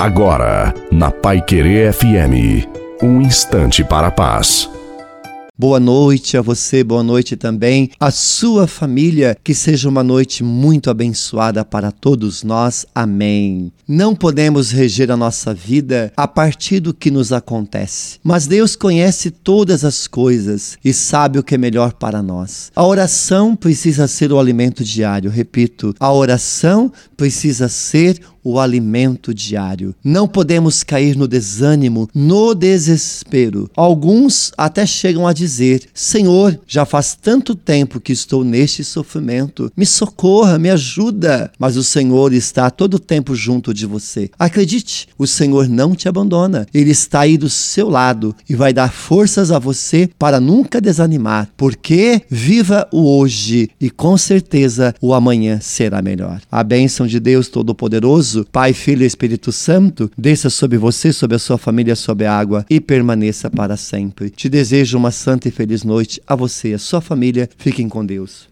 Agora, na Pai Querer FM, um instante para a paz. Boa noite a você, boa noite também à sua família. Que seja uma noite muito abençoada para todos nós. Amém. Não podemos reger a nossa vida a partir do que nos acontece, mas Deus conhece todas as coisas e sabe o que é melhor para nós. A oração precisa ser o alimento diário. Repito, a oração precisa ser o alimento diário. Não podemos cair no desânimo, no desespero. Alguns até chegam a dizer: Senhor, já faz tanto tempo que estou neste sofrimento, me socorra, me ajuda. Mas o Senhor está todo o tempo junto de você. Acredite, o Senhor não te abandona. Ele está aí do seu lado e vai dar forças a você para nunca desanimar, porque viva o hoje e com certeza o amanhã será melhor. A bênção de Deus Todo-Poderoso Pai, Filho e Espírito Santo, desça sobre você, sobre a sua família, sobre a água e permaneça para sempre. Te desejo uma santa e feliz noite a você e a sua família. Fiquem com Deus.